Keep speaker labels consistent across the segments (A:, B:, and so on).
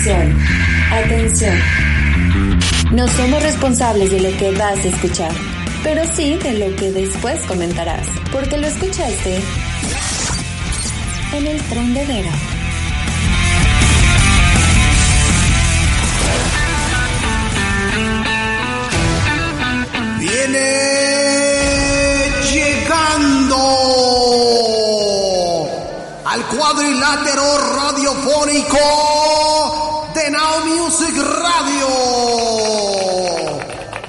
A: Atención, atención. No somos responsables de lo que vas a escuchar, pero sí de lo que después comentarás, porque lo escuchaste en el trendedero.
B: Viene llegando al cuadrilátero radiofónico Music Radio.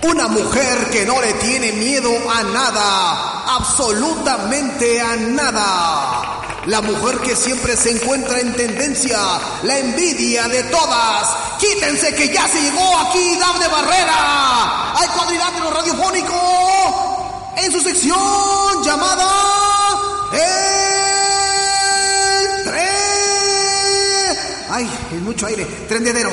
B: Una mujer que no le tiene miedo a nada, absolutamente a nada. La mujer que siempre se encuentra en tendencia, la envidia de todas. Quítense que ya se llegó aquí Dafne Barrera al cuadrilátero radiofónico en su sección llamada Ay, es mucho aire. Trendedero.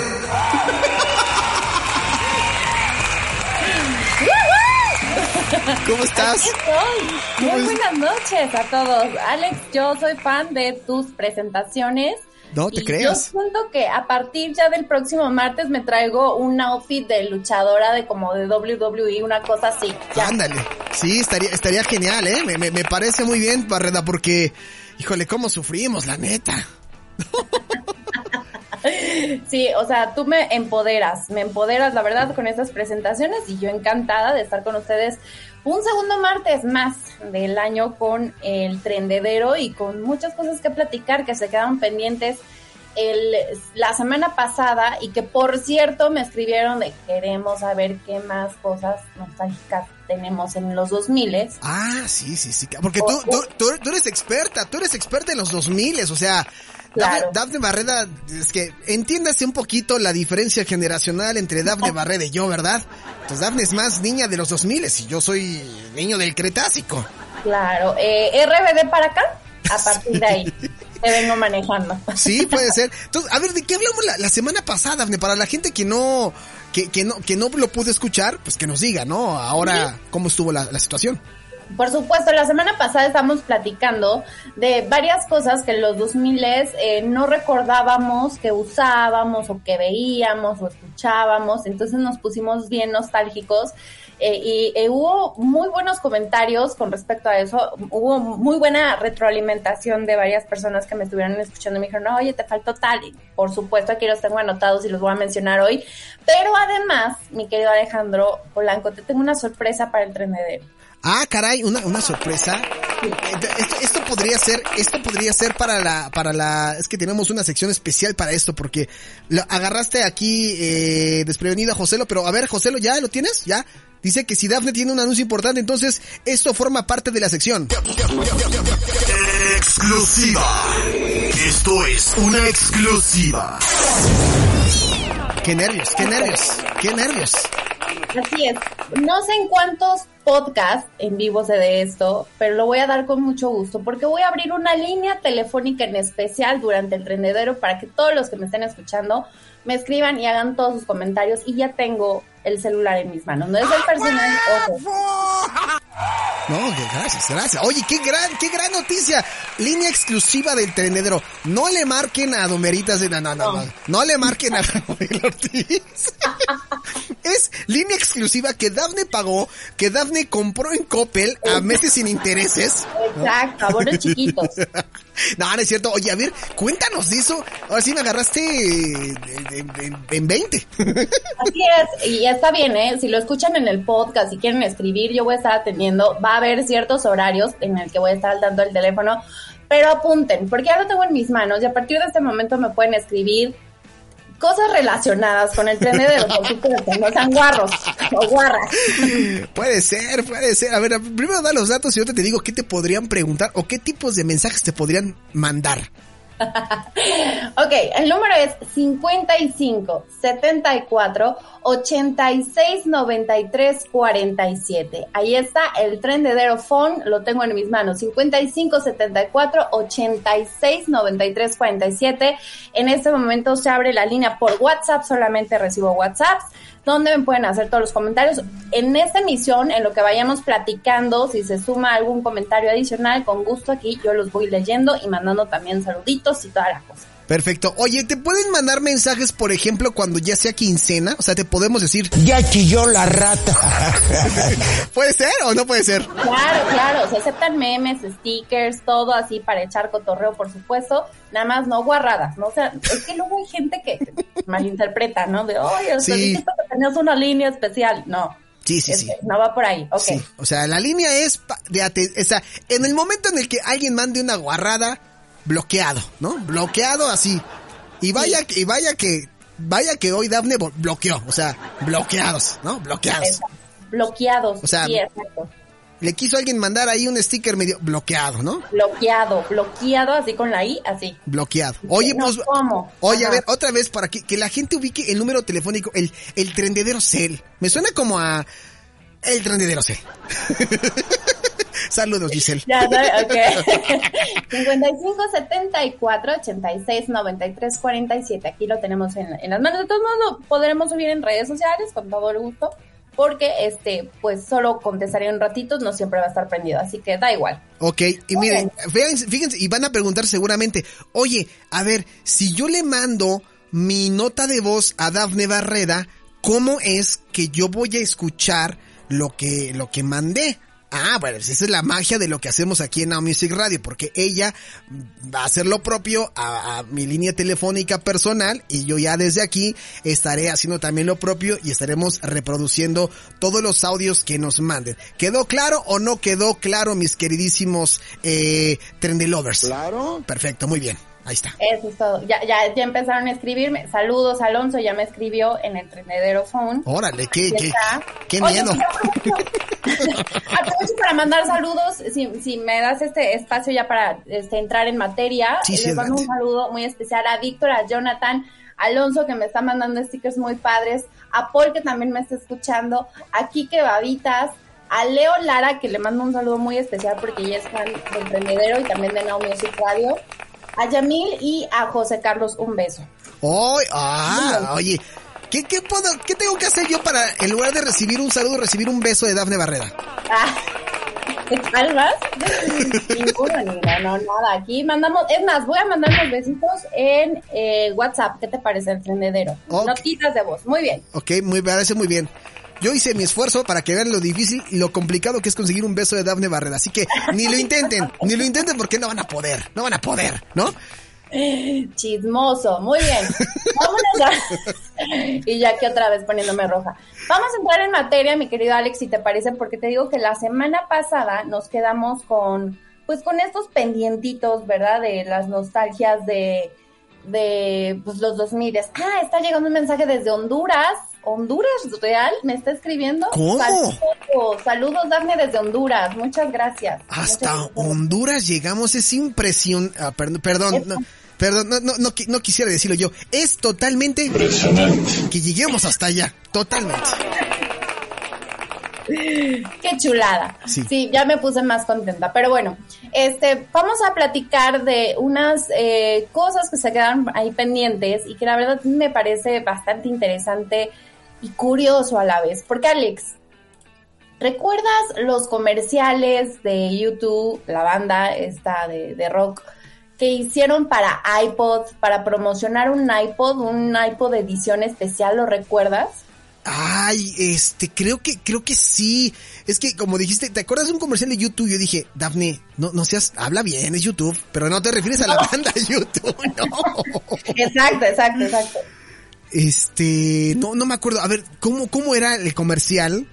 C: ¿Cómo estás?
D: Aquí estoy. Muy buenas noches a todos. Alex, yo soy fan de tus presentaciones.
C: No te
D: y
C: creas.
D: Yo siento que a partir ya del próximo martes me traigo un outfit de luchadora de como de WWE, una cosa así. Ya.
C: Ándale. Sí, estaría, estaría genial, ¿eh? Me, me, me parece muy bien, Barreda, porque, híjole, cómo sufrimos, la neta.
D: Sí, o sea, tú me empoderas, me empoderas, la verdad, con estas presentaciones y yo encantada de estar con ustedes un segundo martes más del año con el trendedero y con muchas cosas que platicar que se quedaron pendientes el, la semana pasada y que por cierto me escribieron de queremos saber qué más cosas nostálgicas tenemos en los 2000
C: Ah, sí, sí, sí. Porque tú, tú, tú, tú eres experta, tú eres experta en los 2000, o sea,
D: Claro.
C: Dafne Barreda, es que entiéndase un poquito la diferencia generacional entre Dafne Barreda y yo, ¿verdad? Entonces Dafne es más niña de los 2000 y yo soy niño del Cretácico.
D: Claro, eh, RBD para acá, a partir de ahí te vengo manejando.
C: Sí, puede ser. Entonces, a ver, ¿de qué hablamos la, la semana pasada, Dafne? Para la gente que no, que, que no, que no lo pudo escuchar, pues que nos diga, ¿no? Ahora, ¿cómo estuvo la, la situación?
D: Por supuesto, la semana pasada estamos platicando de varias cosas que en los 2000 eh, no recordábamos que usábamos o que veíamos o escuchábamos, entonces nos pusimos bien nostálgicos eh, y eh, hubo muy buenos comentarios con respecto a eso, hubo muy buena retroalimentación de varias personas que me estuvieron escuchando y me dijeron, oye, te faltó tal, y por supuesto aquí los tengo anotados y los voy a mencionar hoy, pero además, mi querido Alejandro Polanco, te tengo una sorpresa para el trendedero.
C: Ah, caray, una, una sorpresa. Esto, esto podría ser, esto podría ser para la, para la, es que tenemos una sección especial para esto porque lo agarraste aquí eh, desprevenido a Joselo, pero a ver, Joselo, ¿ya lo tienes? ¿Ya? Dice que si Dafne tiene un anuncio importante, entonces esto forma parte de la sección.
B: Exclusiva. Esto es una exclusiva.
C: Qué nervios, qué nervios, qué nervios.
D: Así es. No sé en cuántos podcasts en vivo se de esto, pero lo voy a dar con mucho gusto porque voy a abrir una línea telefónica en especial durante el trendedero para que todos los que me estén escuchando me escriban y hagan todos sus comentarios y ya tengo el celular en mis manos. No es el personal, ojo.
C: No, gracias, gracias. Oye, qué gran, qué gran noticia. Línea exclusiva del trendedero. No le marquen a Domeritas de no, no, no, no. No le marquen a Gabriel Ortiz. es línea exclusiva que Dafne pagó, que Dafne compró en Coppel a meses sin intereses.
D: Exacto, abonos chiquitos.
C: No, no es cierto. Oye, a ver, cuéntanos de eso. Ahora sí me agarraste en, en- en 20.
D: Así es, y ya está bien, ¿eh? Si lo escuchan en el podcast y quieren escribir, yo voy a estar atendiendo. Va a haber ciertos horarios en el que voy a estar al tanto del teléfono, pero apunten, porque ya lo tengo en mis manos y a partir de este momento me pueden escribir cosas relacionadas con el trendedero, por no sean guarros o guarras.
C: Puede ser, puede ser. A ver, primero da los datos y yo te digo qué te podrían preguntar o qué tipos de mensajes te podrían mandar.
D: Ok, el número es 55 74 86 93 47. Ahí está el trendedero phone, lo tengo en mis manos. 55 74 86 93 47. En este momento se abre la línea por WhatsApp, solamente recibo WhatsApps donde me pueden hacer todos los comentarios. En esta emisión, en lo que vayamos platicando, si se suma algún comentario adicional, con gusto aquí yo los voy leyendo y mandando también saluditos y toda la cosa.
C: Perfecto. Oye, ¿te pueden mandar mensajes, por ejemplo, cuando ya sea quincena? O sea, te podemos decir...
E: Ya chilló la rata.
C: ¿Puede ser o no puede ser?
D: Claro, claro. Se aceptan memes, stickers, todo así para echar cotorreo, por supuesto. Nada más no guarradas, ¿no? O sea, es que luego hay gente que malinterpreta, ¿no? De, oye, o sea,
C: Sí.
D: tenías una línea especial. No.
C: Sí, sí, sí.
D: No va por ahí. Ok.
C: Sí, o sea, la línea es de o sea, en el momento en el que alguien mande una guarrada, bloqueado, ¿no? Bloqueado así. Y vaya, que- y vaya que, vaya que hoy Dafne bloqueó, o sea, bloqueados, ¿no? Bloqueados.
D: Exacto. Bloqueados.
C: O sea,
D: sí, exacto.
C: Le quiso alguien mandar ahí un sticker medio bloqueado, ¿no?
D: Bloqueado, bloqueado, así con la I, así.
C: Bloqueado. Oye,
D: No,
C: pues,
D: ¿cómo?
C: oye, a ver, otra vez para que, que la gente ubique el número telefónico, el, el trendedero cel. Me suena como a el trendedero cel. Saludos, Giselle.
D: Ya, ok. 55 74 86 93 47. Aquí lo tenemos en, en las manos. De todos modos, lo podremos subir en redes sociales con todo el gusto. Porque, este, pues solo contestaré un ratito, no siempre va a estar prendido. Así que da igual.
C: Ok, y miren, fíjense, fíjense, y van a preguntar seguramente, oye, a ver, si yo le mando mi nota de voz a Dafne Barreda, ¿cómo es que yo voy a escuchar lo que, lo que mandé? Ah, bueno, esa es la magia de lo que hacemos aquí en Now Music Radio, porque ella va a hacer lo propio a, a mi línea telefónica personal y yo ya desde aquí estaré haciendo también lo propio y estaremos reproduciendo todos los audios que nos manden. ¿Quedó claro o no quedó claro, mis queridísimos eh, Trendelovers?
E: Claro.
C: Perfecto, muy bien. Ahí está.
D: Eso es todo. Ya, ya, ya empezaron a escribirme. Saludos, Alonso, ya me escribió en el trenedero phone.
C: Órale, qué, miedo.
D: aprovecho- para mandar saludos, si, si me das este espacio ya para este, entrar en materia,
C: Sí, sí,
D: les mando un saludo muy especial a Víctor, a Jonathan, a Alonso que me está mandando stickers muy padres, a Paul que también me está escuchando, a Kike Babitas, a Leo Lara que le mando un saludo muy especial porque ella es fan de Emprendedero y también de Now Music Radio, a Yamil y a José Carlos un beso.
C: Oy, ah, oye, ¿qué, qué, puedo, ¿qué tengo que hacer yo para, en lugar de recibir un saludo, recibir un beso de Dafne Barrera?
D: Ah, ¿Almas? Ninguno, ninguna, no, nada. Aquí mandamos, es más, voy a mandar los besitos en eh, WhatsApp. ¿Qué te parece el. Notitas de voz. Muy bien.
C: Ok, muy, me parece muy bien. Yo hice mi esfuerzo para que vean lo difícil y lo complicado que es conseguir un beso de Dafne Barrera. Así que ni lo intenten, ni lo intenten porque no van a poder, no van a poder, ¿no?
D: Chismoso. Muy bien. Vámonos a... y ya que otra vez poniéndome roja. Vamos a entrar en materia, mi querido Alex, si te parece, porque te digo que la semana pasada nos quedamos con, pues con estos pendientitos, ¿verdad? De las nostalgias de, de pues, los 2000. Ah, está llegando un mensaje desde Honduras. Honduras Real me está escribiendo.
C: ¿Cómo?
D: Saludos, saludos, Dafne, desde Honduras. Muchas gracias.
C: Hasta
D: Muchas gracias.
C: Honduras llegamos, es impresión, ah, perdón, perdón, no, perdón, no, no, no, qui- no quisiera decirlo yo, es totalmente que lleguemos hasta allá, totalmente.
D: Qué chulada.
C: Sí.
D: Sí. ya me puse más contenta. Pero bueno, este, vamos a platicar de unas eh, cosas que se quedaron ahí pendientes y que la verdad me parece bastante interesante y curioso a la vez. Porque Alex, ¿recuerdas los comerciales de YouTube, la banda esta de, de rock? que hicieron para iPod, para promocionar un iPod, un iPod de edición especial, ¿lo recuerdas?
C: Ay, este, creo que, creo que sí. Es que, como dijiste, ¿te acuerdas de un comercial de YouTube? Yo dije, Daphne, no, no seas, habla bien, es YouTube, pero no te refieres a la banda YouTube, no.
D: Exacto, exacto, exacto.
C: Este, no, no me acuerdo. A ver, ¿cómo, cómo era el comercial?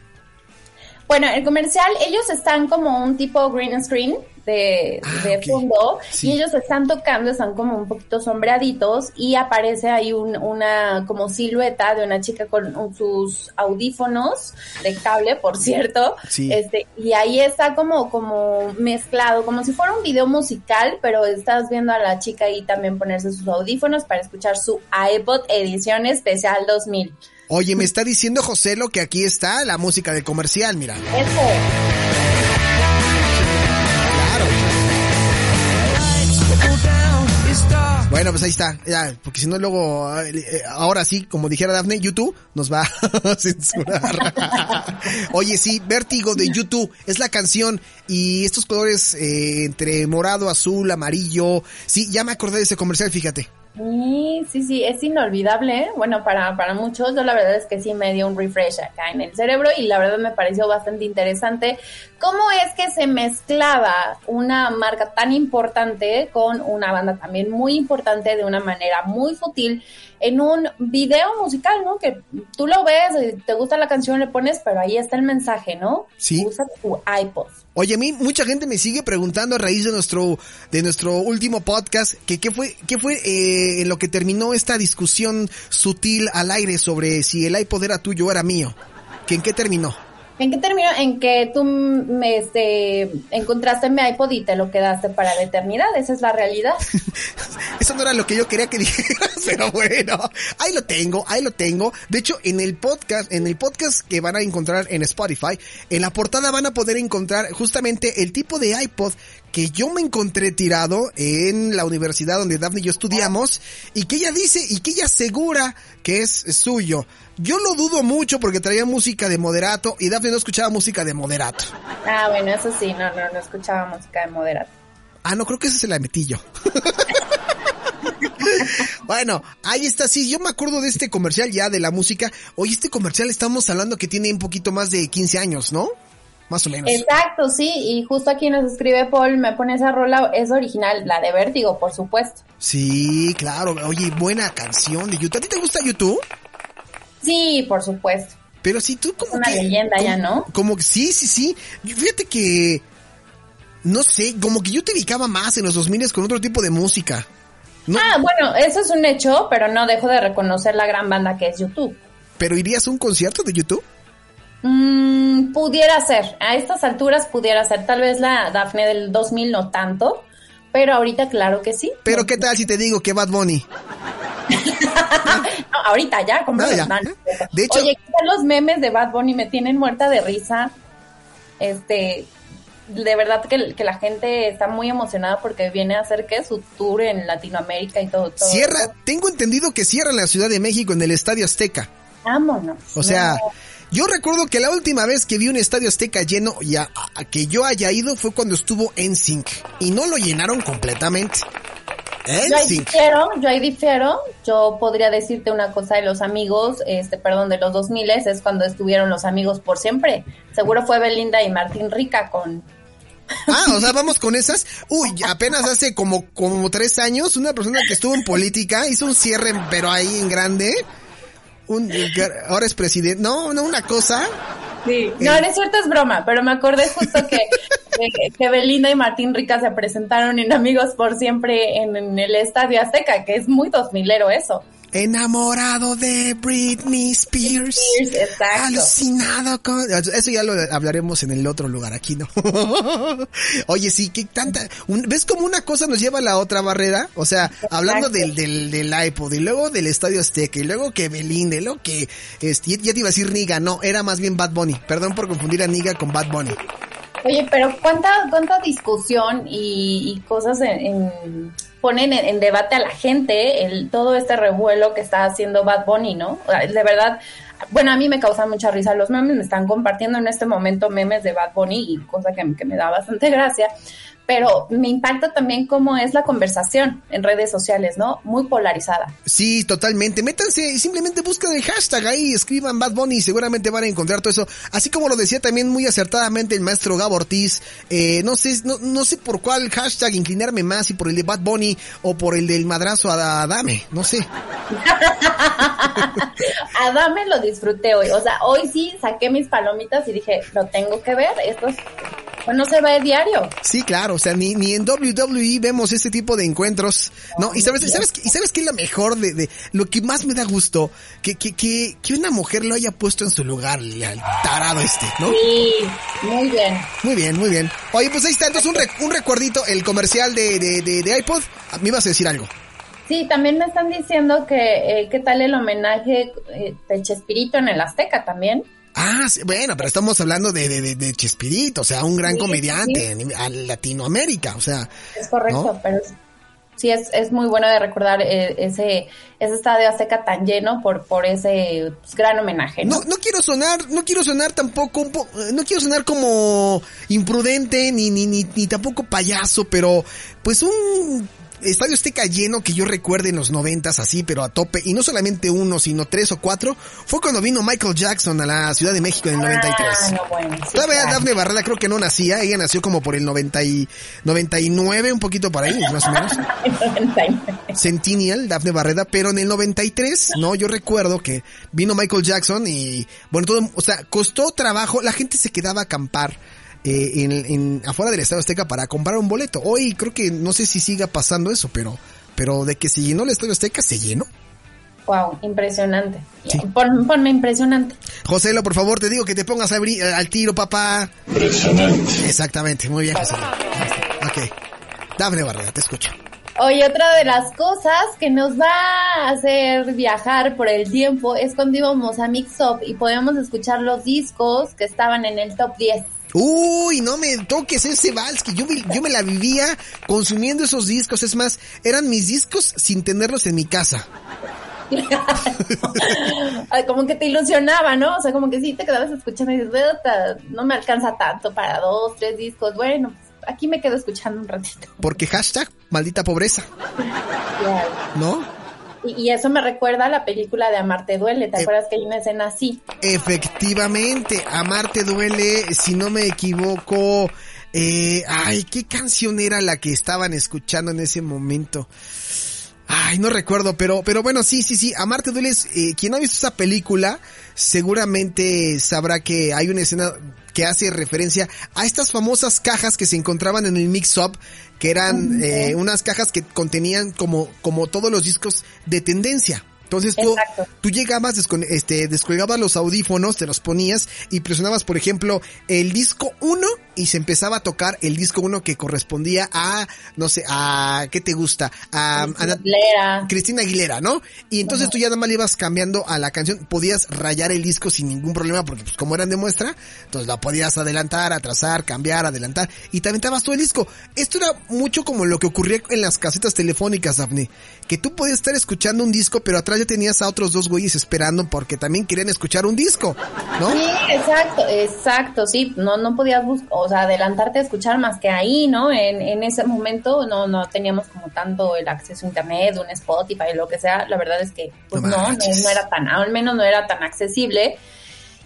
D: Bueno, el comercial, ellos están como un tipo green screen de,
C: Ah,
D: de fondo
C: Sí.
D: y ellos están tocando, están como un poquito sombreaditos y aparece ahí un- una como silueta de una chica con un- sus audífonos de cable, por cierto,
C: Sí.
D: este y ahí está como como mezclado, como si fuera un video musical, pero estás viendo a la chica ahí también ponerse sus audífonos para escuchar su iPod edición especial 2000.
C: Oye, me está diciendo José lo que aquí está la música del comercial, mira.
D: Eso.
C: Bueno, pues ahí está, ya, porque si no luego, eh, eh, ahora sí, como dijera Dafne, YouTube nos va a censurar. Oye, sí, Vértigo de YouTube es la canción y estos colores eh, entre morado, azul, amarillo, sí, ya me acordé de ese comercial, fíjate.
D: Sí, sí, sí, es inolvidable. ¿eh? Bueno, para, para muchos, yo la verdad es que sí me dio un refresh acá en el cerebro y la verdad me pareció bastante interesante cómo es que se mezclaba una marca tan importante con una banda también muy importante de una manera muy sutil en un video musical, ¿no? Que tú lo ves, te gusta la canción, le pones, pero ahí está el mensaje, ¿no?
C: Sí.
D: Usa tu iPod.
C: Oye, a mí mucha gente me sigue preguntando a raíz de nuestro de nuestro último podcast que qué fue qué fue eh, en lo que terminó esta discusión sutil al aire sobre si el iPod era tuyo o era mío. ¿Que en qué terminó?
D: ¿En qué terminó? En que tú me este, encontraste mi iPod y te lo quedaste para la eternidad. Esa es la realidad.
C: Eso no era lo que yo quería que dijeras, pero bueno, ahí lo tengo, ahí lo tengo. De hecho, en el podcast, en el podcast que van a encontrar en Spotify, en la portada van a poder encontrar justamente el tipo de iPod que yo me encontré tirado en la universidad donde Daphne y yo estudiamos y que ella dice y que ella asegura que es suyo. Yo lo dudo mucho porque traía música de moderato y Daphne no escuchaba música de moderato.
D: Ah, bueno, eso sí, no, no, no escuchaba música de moderato.
C: Ah, no, creo que ese se la metí yo. bueno, ahí está, sí, yo me acuerdo de este comercial ya de la música. Oye, este comercial estamos hablando que tiene un poquito más de 15 años, ¿no? Más o menos.
D: Exacto, sí, y justo aquí nos escribe Paul, me pone esa rola, es original, la de Vértigo, por supuesto.
C: Sí, claro, oye, buena canción de YouTube. ¿A ti te gusta YouTube?
D: Sí, por supuesto.
C: Pero si tú como
D: Una
C: que...
D: leyenda
C: como,
D: ya, ¿no?
C: Como que sí, sí, sí. Fíjate que... No sé, como que yo te ubicaba más en los 2000 con otro tipo de música. No,
D: Ah, bueno, eso es un hecho, pero no dejo de reconocer la gran banda que es YouTube.
C: ¿Pero irías a un concierto de YouTube?
D: Mm, pudiera ser, a estas alturas pudiera ser, tal vez la Dafne del 2000 no tanto, pero ahorita claro que sí.
C: Pero ¿qué tal si te digo que Bad Bunny?
D: No, ahorita ya, como
C: No, ya. De hecho-
D: Oye, ¿qué tal los memes de Bad Bunny? Me tienen muerta de risa. Este, de verdad que, que la gente está muy emocionada porque viene a hacer que su tour en Latinoamérica y todo. todo
C: Cierra, tengo entendido que cierra en la Ciudad de México en el Estadio Azteca.
D: Vámonos.
C: O sea,
D: No.
C: Yo recuerdo que la última vez que vi un Estadio Azteca lleno y a, a que yo haya ido fue cuando estuvo en Sync y no lo llenaron completamente.
D: Yo ahí difiero, yo ahí difiero. Yo podría decirte una cosa de los amigos, este, perdón, de los 2000 es cuando estuvieron los amigos por siempre. Seguro fue Belinda y Martín Rica con...
C: Ah, o sea, vamos con esas. Uy, apenas hace como, como tres años, una persona que estuvo en política hizo un cierre, pero ahí en grande. Un, ahora es presidente. No, no, una cosa.
D: Sí. No, no es cierto, es broma, pero me acordé justo que, que, que Belinda y Martín Rica se presentaron en Amigos por Siempre en, en el Estadio Azteca, que es muy dos milero eso.
C: Enamorado de Britney Spears.
D: Spears, exacto.
C: Alucinado con... Eso ya lo hablaremos en el otro lugar, aquí no. Oye, sí, qué tanta... ¿Ves cómo una cosa nos lleva a la otra barrera? O sea, hablando del, del, del iPod y luego del Estadio Azteca y luego que Belinda y luego que... Este, ya te iba a decir Niga, no, era más bien Bad Bunny. Perdón por confundir a Niga con Bad Bunny.
D: Oye, pero cuánta, cuánta discusión y, y cosas en, en- ponen en, debate a la gente el todo este revuelo que está haciendo Bad Bunny, ¿no? De verdad, bueno, a mí me causa mucha risa los memes, me están compartiendo en este momento memes de Bad Bunny y cosa que, que me da bastante gracia, pero me impacta también cómo es la conversación en redes sociales, ¿no? Muy polarizada.
C: Sí, totalmente. Métanse y simplemente buscan el hashtag ahí, escriban Bad Bunny y seguramente van a encontrar todo eso. Así como lo decía también muy acertadamente el maestro Gabo Ortiz, eh, no sé, no, no sé por cuál hashtag inclinarme más, si por el de Bad Bunny o por el del madrazo a Adame, no sé.
D: Adame lo disfruté hoy, o sea, hoy sí saqué mis palomitas y dije, lo tengo que ver, esto es, pues no se ve diario.
C: Sí, claro, o sea, ni, ni en WWE vemos este tipo de encuentros, ¿no? Y sabes, sabes, y sabes qué es lo mejor de, de, lo que más me da gusto, que, que, que, que una mujer lo haya puesto en su lugar, el tarado este, ¿no?
D: Sí, muy bien.
C: Muy bien, muy bien. Oye, pues ahí está, entonces un, rec- un recuerdito, el comercial de, de, de, de iPod. Ah, Me ibas a decir algo.
D: Sí, también me están diciendo que eh, qué tal el homenaje eh, de Chespirito en el Azteca también.
C: Ah, sí, bueno, pero estamos hablando de, de, de, Chespirito, o sea, un gran
D: Sí,
C: comediante en a Latinoamérica, o sea.
D: Es correcto,
C: ¿no?
D: pero sí es, es muy bueno de recordar eh, ese ese estadio Azteca tan lleno por por ese pues, gran homenaje, ¿no?
C: No, no quiero sonar, no quiero sonar tampoco un po- eh, no quiero sonar como imprudente ni, ni, ni, ni tampoco payaso, pero pues un Estadio Azteca lleno que yo recuerde en los noventas así, pero a tope, y no solamente uno, sino tres o cuatro, fue cuando vino Michael Jackson a la Ciudad de México en el 93.
D: Ah, no, bueno, sí, claro.
C: Dafne creo que no nacía, ella nació como por el 90 y 99, un poquito por ahí, más o menos. Centennial, Dafne Barreda, pero en el 93, no, yo recuerdo que vino Michael Jackson y, bueno, todo, o sea, costó trabajo, la gente se quedaba a acampar eh, en, en- afuera del Estadio Azteca para comprar un boleto. Hoy creo que, no sé si siga pasando eso, pero, pero de que se llenó el Estadio Azteca, se llenó.
D: Wow, impresionante.
C: Sí.
D: Pon- ponme impresionante.
C: Joselo, por favor, te digo que te pongas a abrir- al tiro, papá. Impresionante. Exactamente, muy bien, Joselo. Ok. Dafne Barreda, te escucho.
D: Oye, otra de las cosas que nos va a hacer viajar por el tiempo es cuando íbamos a Mix Up y podíamos escuchar los discos que estaban en el top 10.
C: Uy, no me toques ese vals, que yo, me- yo me la vivía consumiendo esos discos. Es más, eran mis discos sin tenerlos en mi casa.
D: Como que te ilusionaba, ¿no? O sea, como que sí te quedabas escuchando y dices, "Puta, no me alcanza tanto para dos, tres discos. Bueno, pues aquí me quedo escuchando un ratito.
C: Porque hashtag maldita pobreza, ¿no?
D: Y, eso me recuerda a la película de Amarte Duele. ¿Te
C: Eh.
D: acuerdas que hay una escena así?
C: Efectivamente, Amarte duele, si no me equivoco. Eh, ay, ¿qué canción era la que estaban escuchando en ese momento? Ay, no recuerdo, pero, pero bueno, sí, sí, sí, Amarte duele, eh, quien ha visto esa película, seguramente sabrá que hay una escena que hace referencia a estas famosas cajas que se encontraban en el mix-up, que eran eh, unas cajas que contenían como, como todos los discos de tendencia. Entonces tú,
D: Exacto.
C: tú llegabas, este, descolgabas los audífonos, te los ponías y presionabas, por ejemplo, el disco 1 y se empezaba a tocar el disco 1 que correspondía a, no sé, a, ¿qué te gusta? A, a Nat-
D: Lera.
C: Cristina Aguilera, ¿no? Y entonces tú ya nada más le ibas cambiando a la canción, podías rayar el disco sin ningún problema porque pues como eran de muestra, entonces la podías adelantar, atrasar, cambiar, adelantar y te aventabas todo el disco. Esto era mucho como lo que ocurría en las casetas telefónicas, Daphne, que tú podías estar escuchando un disco, pero atrás ya tenías a otros dos güeyes esperando porque también querían escuchar un disco, ¿no?
D: Sí, exacto, exacto, sí, no, no podías buscar, o sea, adelantarte a escuchar más que ahí, ¿no? En, en ese momento no, no teníamos como tanto el acceso a internet, un Spotify, lo que sea, la verdad es que pues
C: No
D: no, no, era tan, al menos no era tan accesible.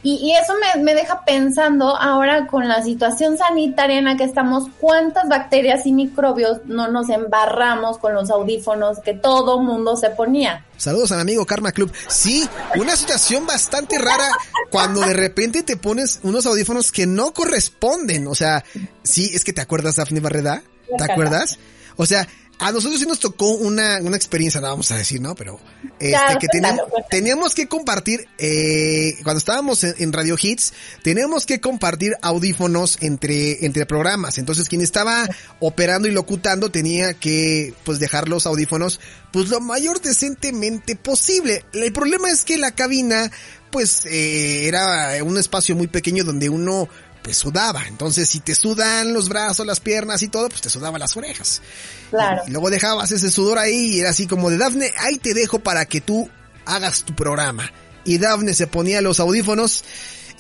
D: Y, y eso me, me deja pensando ahora con la situación sanitaria en la que estamos, cuántas bacterias y microbios no nos embarramos con los audífonos que todo mundo se ponía.
C: Saludos a mi amigo Karma Club. Sí, una situación bastante rara cuando de repente te pones unos audífonos que no corresponden. O sea, sí, es que te acuerdas, Daphne Barreda. ¿Te acuerdas? O sea, a nosotros sí nos tocó una, una experiencia, no vamos a decir, ¿no? Pero este,
D: Claro,
C: que teníamos, teníamos que compartir, eh, cuando estábamos en, en Radio Hits, teníamos que compartir audífonos entre, entre programas. Entonces, quien estaba operando y locutando tenía que, pues, dejar los audífonos, pues, lo mayor decentemente posible. El problema es que la cabina, pues, eh, era un espacio muy pequeño donde uno, pues, sudaba. Entonces, si te sudan los brazos, las piernas y todo, pues, te sudaban las orejas.
D: Claro.
C: Y luego dejabas ese sudor ahí y era así como de Dafne, ahí te dejo para que tú hagas tu programa. Y Dafne se ponía los audífonos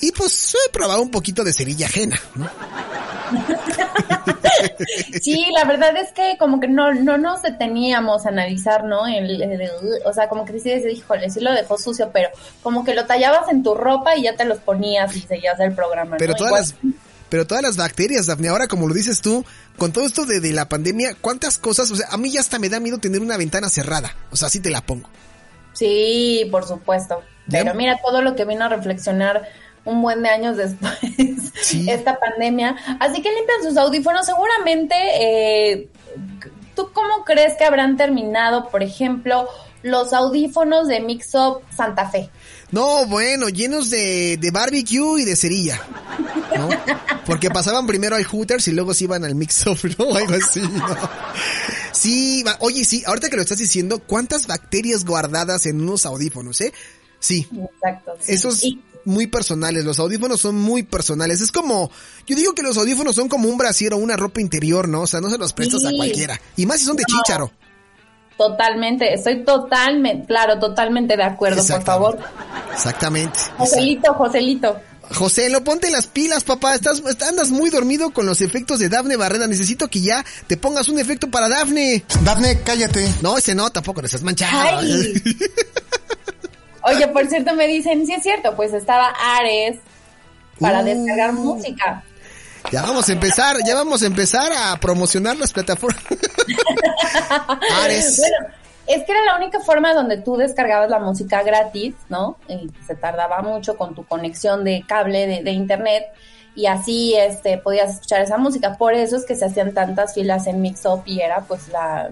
C: y pues eh, probaba un poquito de cerilla ajena, ¿no?
D: Sí, la verdad es que como que no, no nos deteníamos a analizar, ¿no? El, el- el- o sea, como que dices, híjole, sí lo dejó sucio, pero como que lo tallabas en tu ropa y ya te los ponías y seguías el programa,
C: Pero
D: ¿no?
C: todas
D: Igual-
C: las, pero todas las bacterias, Dafne, ahora como lo dices tú, con todo esto de, de la pandemia, ¿cuántas cosas? O sea, a mí ya hasta me da miedo tener una ventana cerrada. O sea, así te la pongo.
D: Sí, por supuesto. Pero mira todo lo que vino a reflexionar un buen de años después,
C: Sí.
D: esta pandemia. Así que limpian sus audífonos. Seguramente, eh, ¿tú cómo crees que habrán terminado, por ejemplo, los audífonos de Mixup Santa Fe?
C: No, bueno, llenos de, de barbecue y de cerilla, ¿no? Porque pasaban primero al Hooters y luego se iban al mix-up, ¿no? Algo así, ¿no? Sí, va- oye, sí, ahorita que lo estás diciendo, ¿cuántas bacterias guardadas en unos audífonos, eh? Sí,
D: Exacto. sí.
C: esos
D: Y-
C: muy personales, los audífonos son muy personales. Es como, yo digo que los audífonos son como un brasier o una ropa interior, ¿no? O sea, no se los prestas a cualquiera. Y más si son de
D: No.
C: chícharo.
D: Totalmente, estoy totalmente, claro, totalmente de acuerdo, por favor.
C: Exactamente.
D: Joselito, Joselito.
C: José, lo ponte las pilas, papá. Estás, andas muy dormido con los efectos de Dafne Barrera. Necesito que ya te pongas un efecto para Dafne.
B: Dafne, cállate.
C: No, ese no, tampoco, no estás manchado.
D: Oye, por cierto, me dicen, sí es cierto, pues estaba Ares para uh. descargar música.
C: Ya vamos a empezar, ya vamos a empezar a promocionar las plataformas.
D: Ares. Bueno, es que era la única forma donde tú descargabas la música gratis, ¿no? Y se tardaba mucho con tu conexión de cable de, internet y así este podías escuchar esa música. Por eso es que se hacían tantas filas en Mixup y era pues la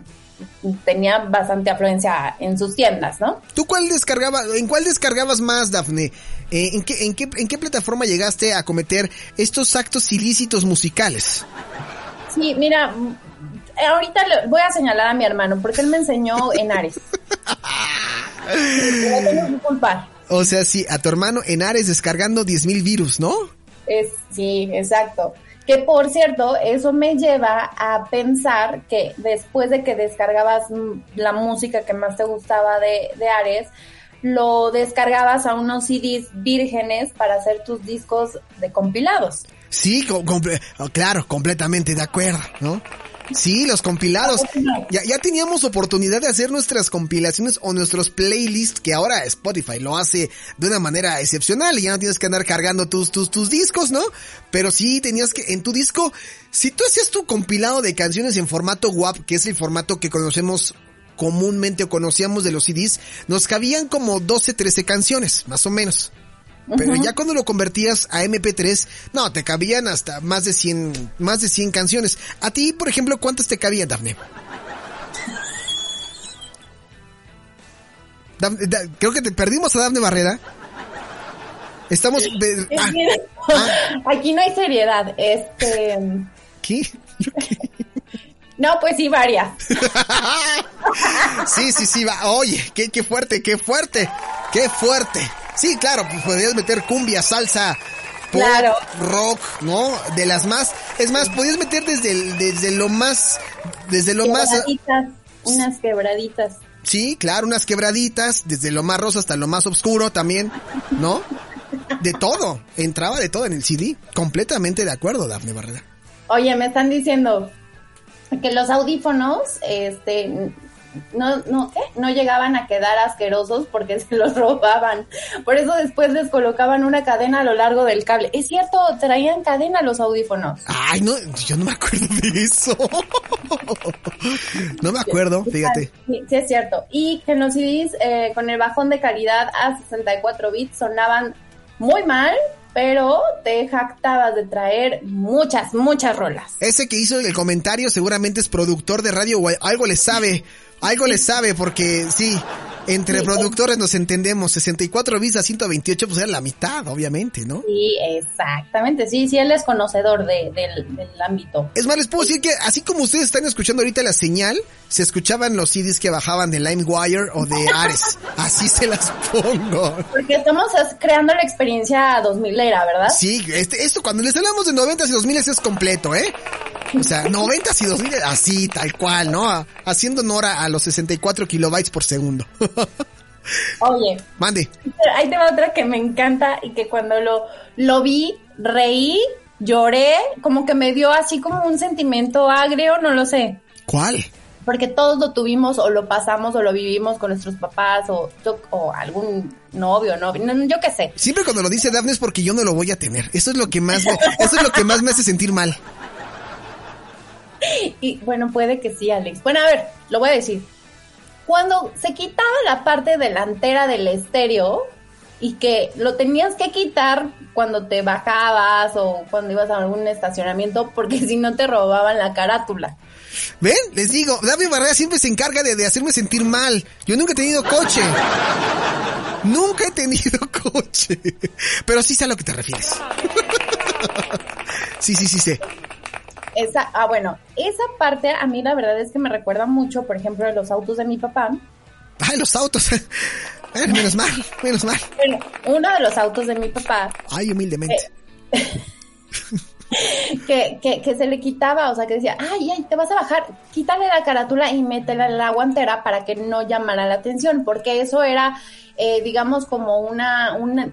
D: tenía bastante afluencia en sus tiendas, ¿no?
C: ¿Tú cuál descargabas, en cuál descargabas más, Dafne? Eh, ¿en, qué, en, qué, ¿En qué plataforma llegaste a cometer estos actos ilícitos musicales?
D: Sí, mira, ahorita le voy a señalar a mi hermano porque él me enseñó en Ares.
C: O sea, sí, a tu hermano en Ares descargando 10.000 virus, ¿no?
D: Es, sí, exacto. Que por cierto, eso me lleva a pensar que después de que descargabas la música que más te gustaba de, de Ares, lo descargabas a unos CDs vírgenes para hacer tus discos de compilados.
C: Sí, claro, completamente de acuerdo, ¿no? Sí, los compilados. Ya, ya teníamos oportunidad de hacer nuestras compilaciones o nuestros playlists que ahora Spotify lo hace de una manera excepcional y ya no tienes que andar cargando tus, tus, tus discos, ¿no? Pero sí tenías que, en tu disco, si tú hacías tu compilado de canciones en formato WAP, que es el formato que conocemos comúnmente o conocíamos de los CDs, nos cabían como 12, 13 canciones, más o menos. Pero ya cuando lo convertías a MP3, no, te cabían hasta más de 100, más de 100 canciones. A ti, por ejemplo, ¿cuántas te cabían, Dafne? creo que te perdimos a Dafne Barrera. Estamos...
D: Ah, ah. Aquí no hay seriedad. Este...
C: ¿Qué?
D: No, pues sí, varias.
C: sí, sí, sí, va. Oye, qué, qué fuerte, qué fuerte, qué fuerte. Sí, claro, pues podrías meter cumbia, salsa, pop, rock, ¿no? De las más, es más, podías meter desde desde lo más, desde lo más.
D: Unas quebraditas.
C: Sí, claro, unas quebraditas, desde lo más rosa hasta lo más oscuro también, ¿no? De todo, entraba de todo en el CD. Completamente de acuerdo, Dafne Barrera.
D: Oye, me están diciendo que los audífonos, este, no, no, no llegaban a quedar asquerosos porque se los robaban. Por eso después les colocaban una cadena a lo largo del cable. Es cierto, traían cadena los audífonos.
C: Ay, no, yo no me acuerdo de eso. no me acuerdo, fíjate.
D: Sí, es cierto. Y que los CDs eh, con el bajón de calidad a 64 bits sonaban muy mal, pero te jactabas de traer muchas, muchas rolas.
C: Ese que hizo el comentario seguramente es productor de radio o algo le sabe. Algo le sabe porque sí, entre productores nos entendemos, 64 bits a 128 pues era la mitad, obviamente, ¿no?
D: Sí, exactamente, sí, sí, él es conocedor de, del, ámbito.
C: Es más, les puedo decir que así como ustedes están escuchando ahorita la señal, se escuchaban los CDs que bajaban de LimeWire o de Ares, así se las pongo.
D: Porque estamos creando la experiencia 2000 era, ¿verdad?
C: Sí, este, esto cuando les hablamos de 90 y 2000 es completo, ¿eh? O sea, 90 y 2000 así, tal cual, ¿no? Haciendo honor a los 64 kilobytes por segundo.
D: Oye.
C: Mande.
D: Ahí te va otra que me encanta y que cuando lo, lo vi, reí, lloré, como que me dio así como un sentimiento agrio, no lo sé.
C: ¿Cuál?
D: Porque todos lo tuvimos o lo pasamos o lo vivimos con nuestros papás o, o algún novio, novio, yo qué sé.
C: Siempre cuando lo dice Daphne es porque yo no lo voy a tener. Eso es lo que más eso es lo que más me hace sentir mal.
D: Y bueno, puede que sí, Alex. Bueno, a ver, lo voy a decir cuando se quitaba la parte delantera del estéreo y que lo tenías que quitar cuando te bajabas o cuando ibas a algún estacionamiento porque si no te robaban la carátula.
C: ¿Ven? Les digo, David Barrera siempre se encarga de, hacerme sentir mal. Yo nunca he tenido coche. nunca he tenido coche. Pero sí sé a lo que te refieres. sí, sí, sí sé.
D: Esa, ah, bueno, esa parte a mí la verdad es que me recuerda mucho, por ejemplo, de los autos de mi papá.
C: Ay, los autos. menos mal, menos mal.
D: Bueno, uno de los autos de mi papá.
C: Ay, humildemente.
D: Eh, que, que, que, se le quitaba, o sea, que decía, ay, ay, te vas a bajar, quítale la carátula y métela en la guantera para que no llamara la atención, porque eso era, eh, digamos, como una, una,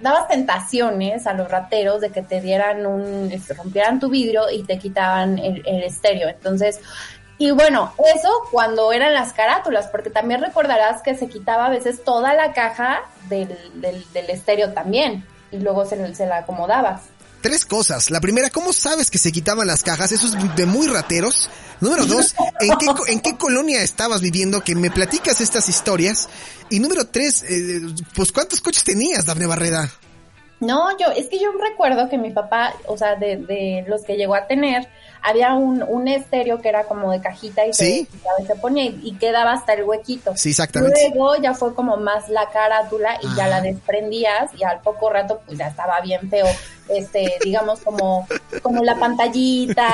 D: dabas tentaciones a los rateros de que te dieran un, este, rompieran tu vidrio y te quitaban el, el estéreo. Entonces, y bueno, eso cuando eran las carátulas, porque también recordarás que se quitaba a veces toda la caja del, del, del estéreo también, y luego se, se la acomodabas.
C: Tres cosas. La primera, ¿cómo sabes que se quitaban las cajas? Eso es de muy rateros. Número dos, ¿en qué, en qué colonia estabas viviendo? Que me platicas estas historias. Y número tres, eh, pues ¿cuántos coches tenías, Dafne Barreda?
D: No, yo, es que yo recuerdo que mi papá, o sea, de, de los que llegó a tener, había un, un estéreo que era como de cajita y
C: ¿Sí?
D: se, se ponía y, y, quedaba hasta el huequito.
C: Sí, exactamente.
D: Luego ya fue como más la carátula y
C: Ah.
D: ya la desprendías y al poco rato pues ya estaba bien feo, este, digamos como, como la pantallita,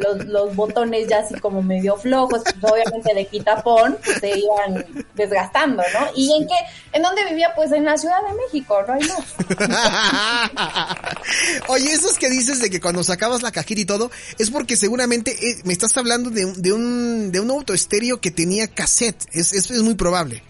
D: los, los botones ya así como medio flojos, pues obviamente de quitapón pues, se iban desgastando, ¿no? ¿Y en qué, en dónde vivía? Pues en la Ciudad de México, no hay más.
C: Oye, esos que dices de que cuando sacabas la cajita y todo, es porque seguramente eh, me estás hablando de, un- de un de un autoestéreo que tenía cassette. Es, es, es muy probable.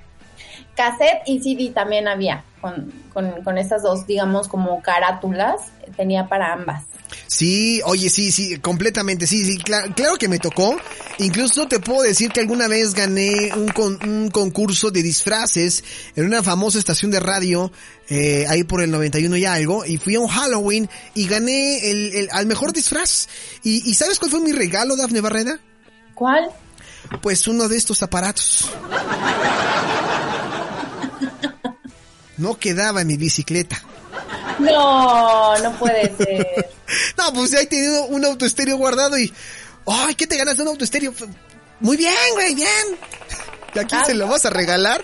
D: Cassette y CD también había, con, con, con estas dos, digamos, como carátulas, tenía para ambas.
C: Sí, oye, sí, sí, completamente, sí, sí, cla- claro que me tocó. Incluso te puedo decir que alguna vez gané un, con- un concurso de disfraces en una famosa estación de radio, eh, ahí por el 91 y algo, y fui a un Halloween y gané el, el- al mejor disfraz. ¿Y, ¿Y sabes cuál fue mi regalo, Dafne Barreda?
D: ¿Cuál?
C: Pues uno de estos aparatos. No quedaba en mi bicicleta.
D: No, no puede ser.
C: No, pues ahí tenido un autoestéreo guardado y... ¡Ay, qué te ganas de un autoestéreo! Muy bien, güey, bien. ¿Y a quién
D: Ah.
C: se lo vas a regalar?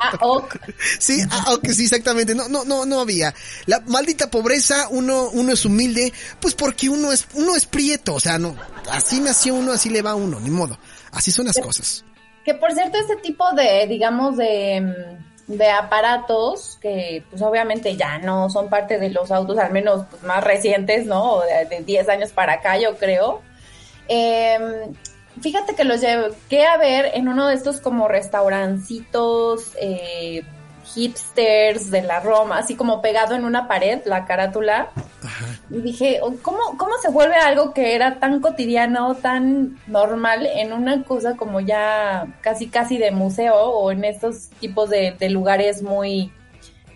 D: Ah, ok.
C: sí, ah, ok, sí, exactamente. No, no, no, no había. La maldita pobreza, uno, uno es humilde, pues porque uno es, uno es prieto, o sea, no, así nació uno, así le va a uno, ni modo. Así son las cosas.
D: Que por cierto, este tipo de, digamos, de, mm, de aparatos, que pues obviamente ya no son parte de los autos, al menos pues, más recientes, ¿no? De, de 10 años para acá, yo creo. Eh, fíjate que los llegué a ver en uno de estos como restaurancitos eh, hipsters de la Roma, así como pegado en una pared, la carátula. Y dije, oh, ¿cómo, ¿cómo se vuelve algo que era tan cotidiano, tan normal, en una cosa como ya casi casi de museo o en estos tipos de, de lugares muy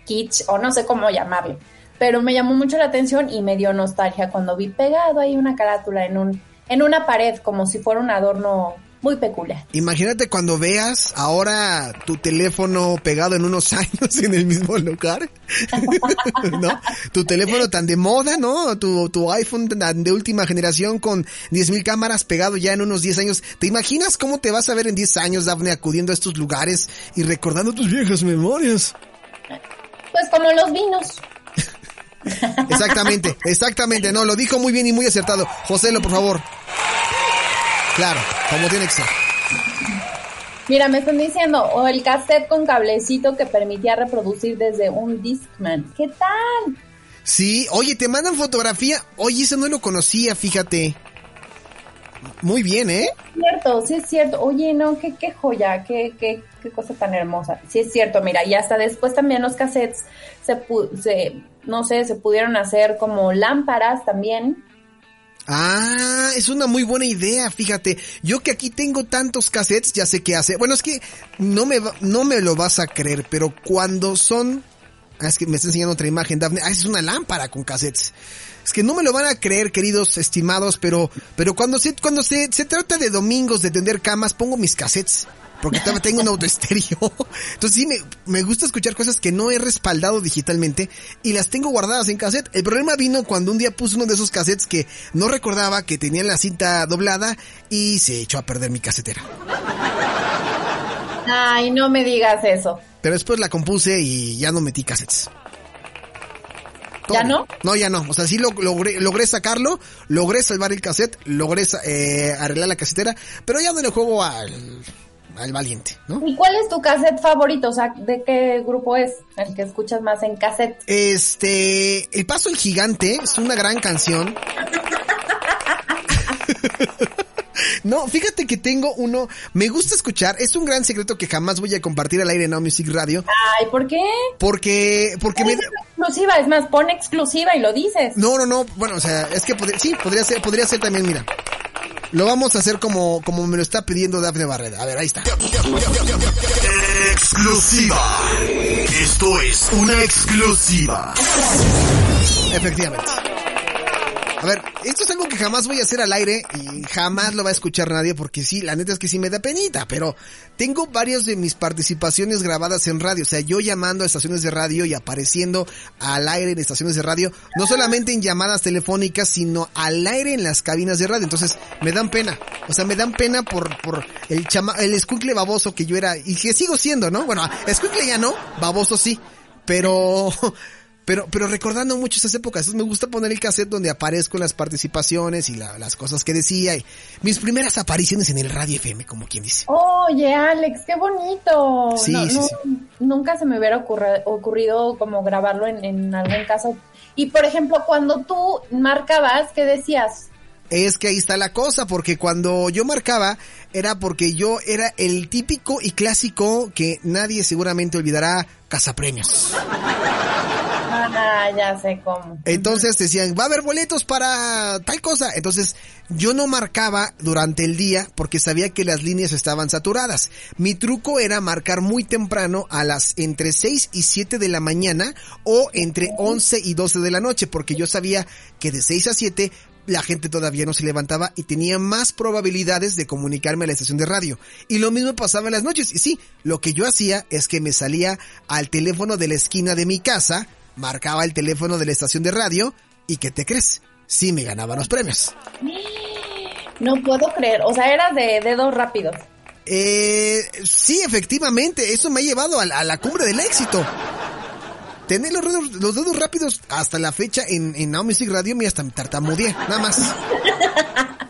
D: kitsch o no sé cómo llamarle? Pero me llamó mucho la atención y me dio nostalgia cuando vi pegado ahí una carátula en un en una pared como si fuera un adorno muy peculiar.
C: Imagínate cuando veas ahora tu teléfono pegado en unos años en el mismo lugar. ¿No? Tu teléfono tan de moda, ¿no? Tu, tu iPhone tan de última generación con 10.000 cámaras pegado ya en unos 10 años. ¿Te imaginas cómo te vas a ver en 10 años, Daphne, acudiendo a estos lugares y recordando tus viejas memorias?
D: Pues como los vinos.
C: Exactamente, exactamente. No, lo dijo muy bien y muy acertado. Joselo, por favor. Claro, como tiene que ser.
D: Mira, me están diciendo, o el cassette con cablecito que permitía reproducir desde un Discman. ¿Qué tal?
C: Sí, oye, te mandan fotografía. Oye, eso no lo conocía, fíjate. Muy bien, ¿eh?
D: cierto, sí es cierto. Oye, no, qué, qué joya, qué, qué, qué cosa tan hermosa. Sí es cierto, mira, y hasta después también los cassettes se, pu- se no sé, se pudieron hacer como lámparas también.
C: Ah, es una muy buena idea, fíjate. Yo que aquí tengo tantos cassettes, ya sé qué hace. Bueno, es que no me, va- no me lo vas a creer, pero cuando son... Ah, es que me está enseñando otra imagen, Daphne. Ah, es una lámpara con cassettes. Es que no me lo van a creer, queridos estimados, pero, pero cuando se, cuando se, se trata de domingos de tender camas, pongo mis cassettes. Porque tengo un autoestéreo. Entonces sí, me, me gusta escuchar cosas que no he respaldado digitalmente y las tengo guardadas en cassette. El problema vino cuando un día puse uno de esos cassettes que no recordaba que tenía la cinta doblada y se echó a perder mi casetera.
D: Ay, no me digas eso.
C: Pero después la compuse y ya no metí cassettes.
D: ¿Ya no?
C: No, ya no. O sea, sí lo, logré, logré sacarlo, logré salvar el cassette, logré eh, arreglar la casetera, pero ya no le juego al, al valiente, ¿no?
D: ¿Y cuál es tu cassette favorito? O sea, ¿de qué grupo es el que escuchas más en cassette?
C: Este, El Paso el Gigante es una gran canción. No, fíjate que tengo uno, me gusta escuchar, es un gran secreto que jamás voy a compartir al aire en Now Music Radio.
D: Ay, ¿por qué?
C: Porque, porque me...
D: Exclusiva, es más, pone exclusiva y lo dices.
C: No, no, no, bueno, o sea, es que sí, podría ser, podría ser también, mira. Lo vamos a hacer como, como me lo está pidiendo Dafne Barreda. A ver, ahí está.
B: Exclusiva. Esto es una exclusiva.
C: Efectivamente. A ver, esto es algo que jamás voy a hacer al aire y jamás lo va a escuchar nadie porque sí, la neta es que sí me da penita, pero tengo varias de mis participaciones grabadas en radio, o sea, yo llamando a estaciones de radio y apareciendo al aire en estaciones de radio, no solamente en llamadas telefónicas, sino al aire en las cabinas de radio, entonces me dan pena, o sea, me dan pena por, por el chama, el escuincle baboso que yo era y que sigo siendo, ¿no? Bueno, escuincle ya no, baboso sí, pero pero, pero recordando mucho esas épocas, me gusta poner el cassette donde aparezco en las participaciones y las cosas que decía y mis primeras apariciones en el radio FM, como quien dice.
D: Oye, Alex, qué bonito. Sí, sí, Nunca se me hubiera ocurrido, como grabarlo en, en algún caso. Y por ejemplo, cuando tú marcabas, ¿qué decías?
C: Es que ahí está la cosa, porque cuando yo marcaba era porque yo era el típico y clásico que nadie seguramente olvidará cazapremios.
D: Ah, ya sé cómo.
C: Entonces decían, va a haber boletos para tal cosa. Entonces yo no marcaba durante el día porque sabía que las líneas estaban saturadas. Mi truco era marcar muy temprano a las entre 6 y 7 de la mañana o entre 11 y 12 de la noche porque yo sabía que de 6 a 7 la gente todavía no se levantaba y tenía más probabilidades de comunicarme a la estación de radio. Y lo mismo pasaba en las noches. Y sí, lo que yo hacía es que me salía al teléfono de la esquina de mi casa, marcaba el teléfono de la estación de radio y ¿qué te crees? Sí me ganaba los premios.
D: No puedo creer, o sea, era de dedos rápidos.
C: Eh, sí, efectivamente, eso me ha llevado a, la cumbre del éxito. Tener los dedos, los dedos rápidos hasta la fecha en, en Now Music Radio me hasta me tartamudeé, nada más.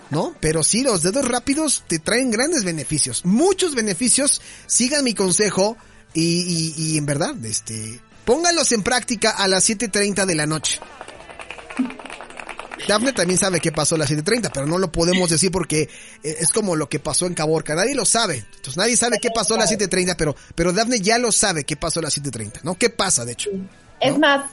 C: ¿No? Pero sí, los dedos rápidos te traen grandes beneficios, muchos beneficios. Sigan mi consejo y, y, y en verdad, este, Pónganlos en práctica a las 7.30 de la noche. Dafne también sabe qué pasó a las 7.30, pero no lo podemos decir porque eh, es como lo que pasó en Caborca. Nadie lo sabe. Entonces nadie sabe qué pasó a las 7.30, pero, pero Dafne ya lo sabe qué pasó a las 7.30, ¿no? ¿Qué pasa, de hecho?
D: Es más,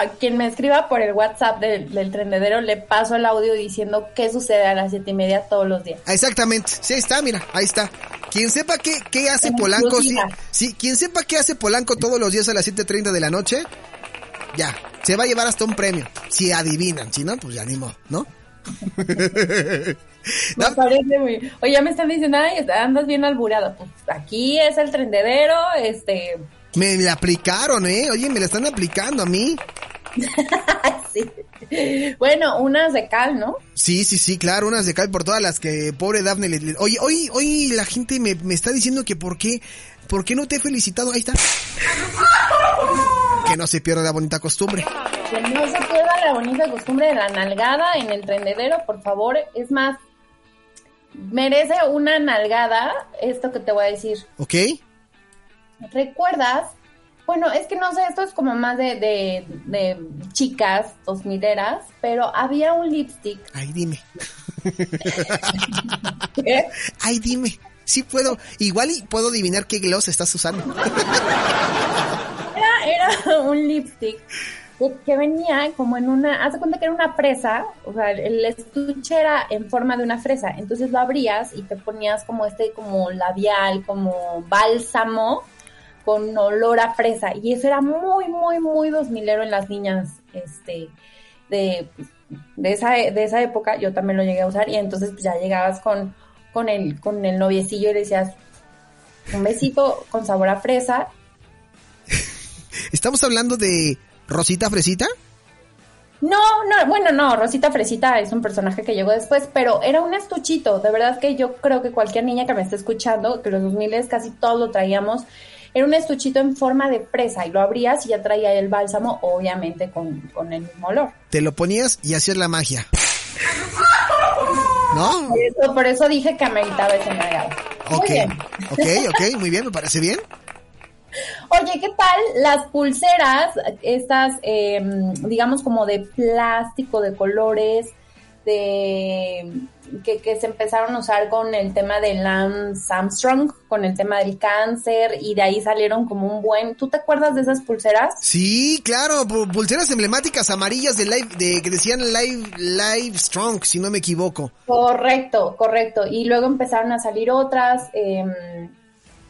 D: a quien me escriba por el WhatsApp del, del trendedero le paso el audio diciendo qué sucede a las siete y media todos los días.
C: Exactamente. Sí, ahí está, mira, ahí está. Quien sepa qué, qué hace Polanco, sí, sí, quien sepa qué hace Polanco todos los días a las 7.30 de la noche, ya, se va a llevar hasta un premio. Si adivinan, si no, pues ya animo, ¿no?
D: Me parece muy... Oye, ya me están diciendo, ay, andas bien alburado. Pues aquí es el trendedero, este...
C: Me la aplicaron, ¿eh? Oye, me la están aplicando a mí.
D: sí. Bueno, unas de cal, ¿no?
C: Sí, sí, sí, claro, unas de cal por todas las que pobre Dafne le... Oye, hoy, hoy la gente me, me está diciendo que por qué, por qué no te he felicitado. Ahí está. que no se pierda la bonita costumbre.
D: Que no se pierda la bonita costumbre de la nalgada en el trendedero, por favor. Es más, merece una nalgada esto que te voy a decir.
C: ¿Ok?
D: ¿Recuerdas bueno, es que no sé, esto es como más de, de, de chicas dos mileras, pero había un lipstick.
C: Ay, dime. Ay, dime. Sí puedo, igual y puedo adivinar qué gloss estás usando.
D: era, era un lipstick que, venía como en una, haz de cuenta que era una fresa, o sea, el estuche era en forma de una fresa, entonces lo abrías y te ponías como este, como labial, como bálsamo, con olor a fresa. Y eso era muy, muy, muy dos milero en las niñas este, de, de, esa, de esa época. Yo también lo llegué a usar y entonces pues, ya llegabas con, con, el, con el noviecillo y decías un besito con sabor a fresa.
C: ¿Estamos hablando de Rosita Fresita?
D: No, no, bueno, no, Rosita Fresita es un personaje que llegó después, pero era un estuchito, de verdad que yo creo que cualquier niña que me esté escuchando, que los 2000 casi todos lo traíamos, era un estuchito en forma de fresa y lo abrías y ya traía el bálsamo, obviamente con, el mismo olor.
C: Te lo ponías y hacías la magia. ¿No?
D: Por eso, por eso dije que ameritaba ese nalgada.
C: Ok,
D: bien.
C: ok, ok, muy bien, me parece bien.
D: Oye, ¿qué tal las pulseras, estas, eh, digamos como de plástico, de colores, de que, que se empezaron a usar con el tema de Lance Armstrong, con el tema del cáncer, y de ahí salieron como un buen... ¿Tú te acuerdas de esas pulseras?
C: Sí, claro, pu- pulseras emblemáticas amarillas de live, de que decían live, live strong, si no me equivoco.
D: Correcto, correcto. Y luego empezaron a salir otras, eh,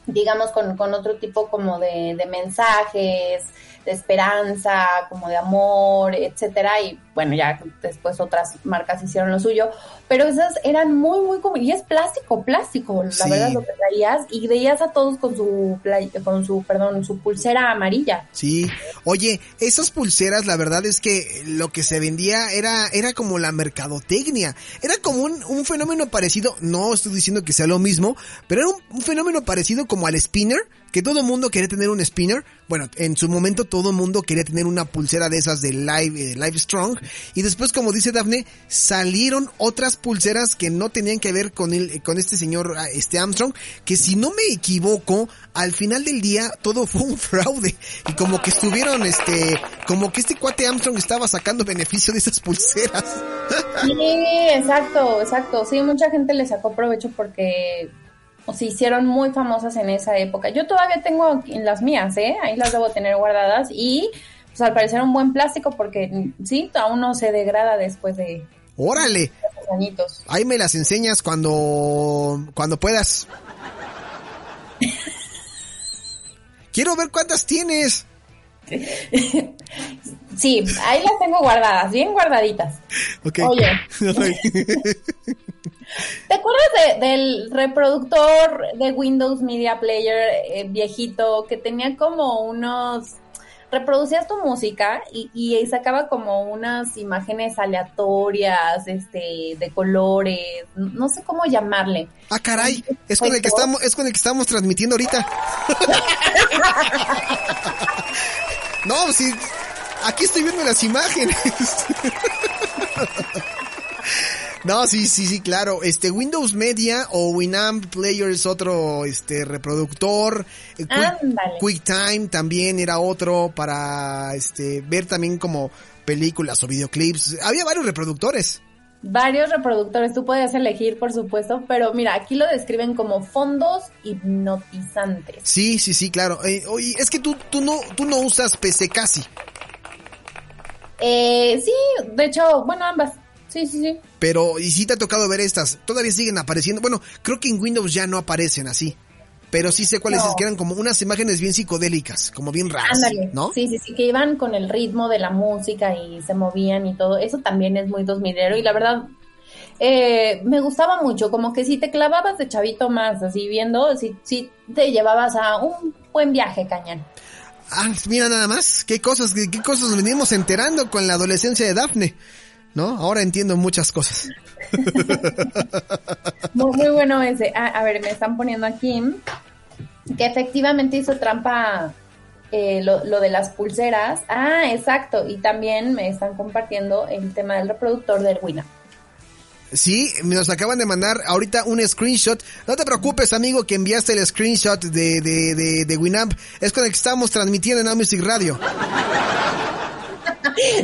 D: digamos, con, con otro tipo como de, de mensajes, de esperanza, como de amor, etcétera. Y bueno, ya después otras marcas hicieron lo suyo. Pero esas eran muy, muy como, y es plástico, plástico, la
C: Sí.
D: verdad, lo que traías. Y veías a todos con su, con su, perdón, su pulsera amarilla.
C: Sí. Oye, esas pulseras, la verdad es que lo que se vendía era, era como la mercadotecnia. Era como un, un fenómeno parecido, no estoy diciendo que sea lo mismo, pero era un, un fenómeno parecido como al spinner, que todo mundo quería tener un spinner. Bueno, en su momento todo mundo quería tener una pulsera de esas de Live, eh, Live Strong. Y después, como dice Daphne, salieron otras pulseras que no tenían que ver con el, con este señor, ah, este Armstrong, que si no me equivoco, al final del día todo fue un fraude. Y como que estuvieron, este, como que este cuate Armstrong estaba sacando beneficio de esas pulseras.
D: Sí, exacto, exacto. Sí, mucha gente le sacó provecho porque se hicieron muy famosas en esa época. Yo todavía tengo en las mías, ¿eh? Ahí las debo tener guardadas y pues al parecer un buen plástico porque sí, aún no se degrada después de
C: Órale,
D: añitos.
C: ahí me las enseñas cuando, cuando puedas. Quiero ver cuántas tienes.
D: Sí, ahí las tengo guardadas, bien guardaditas.
C: Ok.
D: Oye. ¿Te acuerdas de- del reproductor de Windows Media Player eh, viejito que tenía como unos... Reproducías tu música y, y sacaba como unas imágenes aleatorias, este, de colores, no sé cómo llamarle.
C: Ah, caray, es con el que estamos, es con el que estamos transmitiendo ahorita. no, sí, aquí estoy viendo las imágenes. No, sí, sí, sí, claro. Este Windows Media o Winamp Player es otro este reproductor. Eh, Quick-. QuickTime también era otro para este ver también como películas o videoclips. Había varios reproductores.
D: Varios reproductores, tú podías elegir, por supuesto, pero mira, aquí lo describen como fondos hipnotizantes.
C: Sí, sí, sí, claro. Eh, oye, es que tú, tú no, tú no usas PC casi.
D: Eh, sí, de hecho, bueno, ambas. Sí, sí, sí.
C: Pero, y sí te ha tocado ver estas, todavía siguen apareciendo. Bueno, creo que en Windows ya no aparecen así. Pero sí sé cuáles
D: No.
C: es, que eran como unas imágenes bien psicodélicas, como bien raras,
D: Ándale.
C: ¿no?
D: Sí, sí, sí, que iban con el ritmo de la música y se movían y todo. Eso también es muy dos milero y la verdad eh, me gustaba mucho. Como que si te clavabas de chavito más, así viendo, si, si te llevabas a un buen viaje, cañón.
C: Ah, mira nada más, qué cosas, qué, qué cosas venimos enterando con la adolescencia de Daphne, ¿no? Ahora entiendo muchas cosas.
D: Muy, muy bueno ese. Ah, a ver, me están poniendo aquí que efectivamente hizo trampa eh, lo, lo de las pulseras. Ah, exacto. Y también me están compartiendo el tema del reproductor del Winamp.
C: Sí, nos acaban de mandar ahorita un screenshot. No te preocupes, amigo, que enviaste el screenshot de, de, de, de Winamp. Es con el que estamos transmitiendo en Now Music Radio.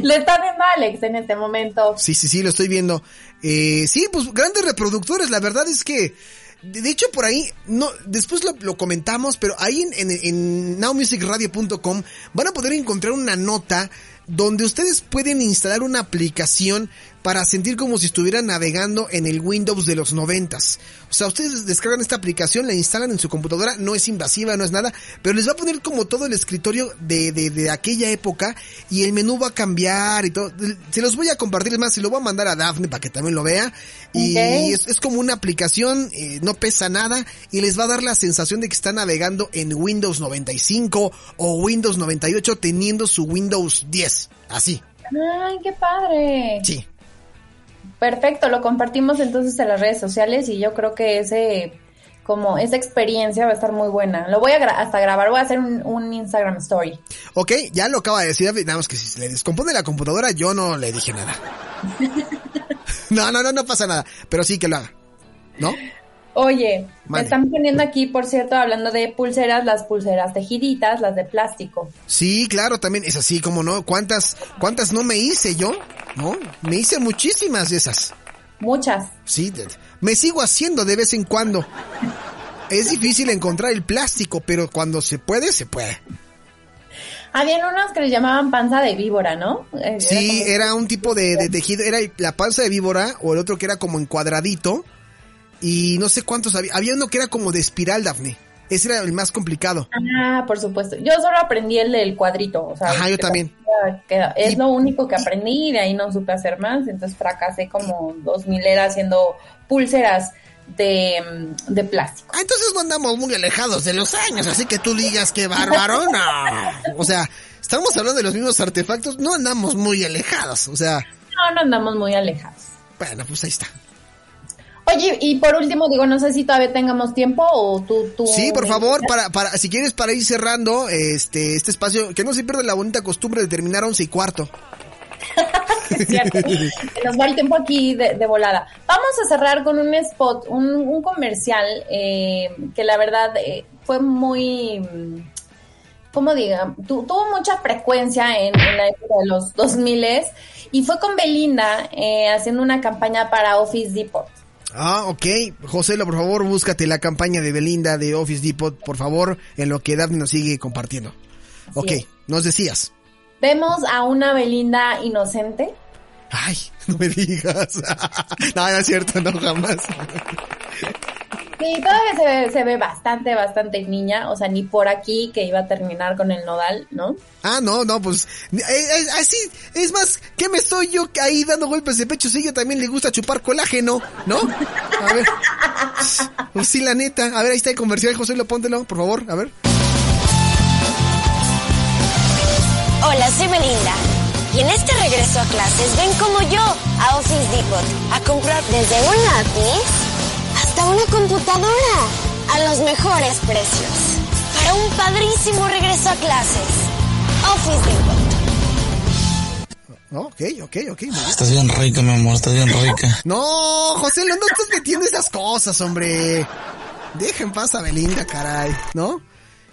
D: Le está viendo Alex en este momento.
C: Sí, sí, sí, lo estoy viendo. Eh, sí, pues grandes reproductores, la verdad es que, de, hecho por ahí, no, después lo, lo comentamos, pero ahí en, en nowmusicradio.com van a poder encontrar una nota donde ustedes pueden instalar una aplicación para sentir como si estuvieran navegando en el Windows de los noventas. O sea, ustedes descargan esta aplicación, la instalan en su computadora, no es invasiva, no es nada, pero les va a poner como todo el escritorio de, de, de aquella época y el menú va a cambiar y todo. Se los voy a compartir, más, se lo voy a mandar a Daphne para que también lo vea. Y es como una aplicación, eh, no pesa nada y les va a dar la sensación de que están navegando en Windows 95 o Windows 98 teniendo su Windows 10. Así,
D: Ay, qué padre.
C: sí.
D: Perfecto, lo compartimos entonces en las redes sociales y yo creo que ese como esa experiencia va a estar muy buena. Lo voy a gra- hasta grabar, voy a hacer un, un Instagram story.
C: Ok, ya lo acaba de decir, nada más que si se le descompone la computadora, yo no le dije nada. No, no, no, no pasa nada, pero sí que lo haga. ¿No?
D: Oye, me
C: Vale.
D: están poniendo aquí, por cierto, hablando de pulseras, las pulseras tejiditas, las de plástico.
C: Sí, claro, también es así, como no. ¿Cuántas, cuántas no me hice yo? ¿No? Me hice muchísimas de esas.
D: Muchas.
C: Sí, me sigo haciendo de vez en cuando. Es difícil encontrar el plástico, pero cuando se puede, se puede.
D: Habían unas que les llamaban panza de víbora, ¿no? Eh,
C: Sí,
D: como-
C: era un tipo de, de tejido, era la panza de víbora o el otro que era como en cuadradito y no sé cuántos había. Había uno que era como de espiral, Dafne. Ese era el más complicado.
D: Ah, por supuesto. Yo solo aprendí el del cuadrito. O sea,
C: Ajá, yo también.
D: es
C: Y-
D: lo único que aprendí y de ahí no supe hacer más. Entonces fracasé como dos mileras haciendo pulseras de, de plástico.
C: Ah, entonces no andamos muy alejados de los años, así que tú digas que bárbaro, no. O sea, estamos hablando de los mismos artefactos, no andamos muy alejados. O sea,
D: No, no andamos muy alejados.
C: bueno, pues ahí está.
D: Oye, y por último, digo, no sé si todavía tengamos tiempo o tú... tú
C: Sí, por favor, para, para, si quieres para ir cerrando este, este espacio, que no se pierda la bonita costumbre de terminar a once y cuarto.
D: Cierto. Nos va el tiempo aquí de, de volada. Vamos a cerrar con un spot, un, un comercial eh, que la verdad eh, fue muy, mm, ¿cómo diga? Tu- tuvo mucha frecuencia en, en la época de los 2000 y fue con Belinda eh, haciendo una campaña para Office Depot.
C: Ah, ok. José, por favor, búscate la campaña de Belinda de Office Depot, por favor, en lo que Daphne nos sigue compartiendo. Ok,
D: es.
C: nos decías.
D: Vemos a una Belinda inocente.
C: Ay, no me digas. no, no es cierto, no, jamás.
D: Sí, todavía se ve, se ve bastante, bastante niña, o sea, ni por aquí que iba a terminar con el nodal, ¿no?
C: Ah, no, no, pues, eh, eh, así, es más, ¿qué me estoy yo ahí dando golpes de pecho? Si ella también le gusta chupar colágeno, ¿no? A ver. Pues sí, la neta. A ver, ahí está el comercial, José, lo póntelo, por favor, a ver.
E: Hola, soy Belinda. Y en este regreso a clases, ven como yo a Office Depot a comprar desde un lápiz una computadora a los mejores precios. Para un padrísimo regreso a clases. Office Depot.
C: No, ok, ok, ok. muy bien.
F: Estás bien rica, mi amor, estás bien rica.
C: No, José, no, no estás metiendo esas cosas, hombre. Deja en paz a Belinda, caray, ¿no?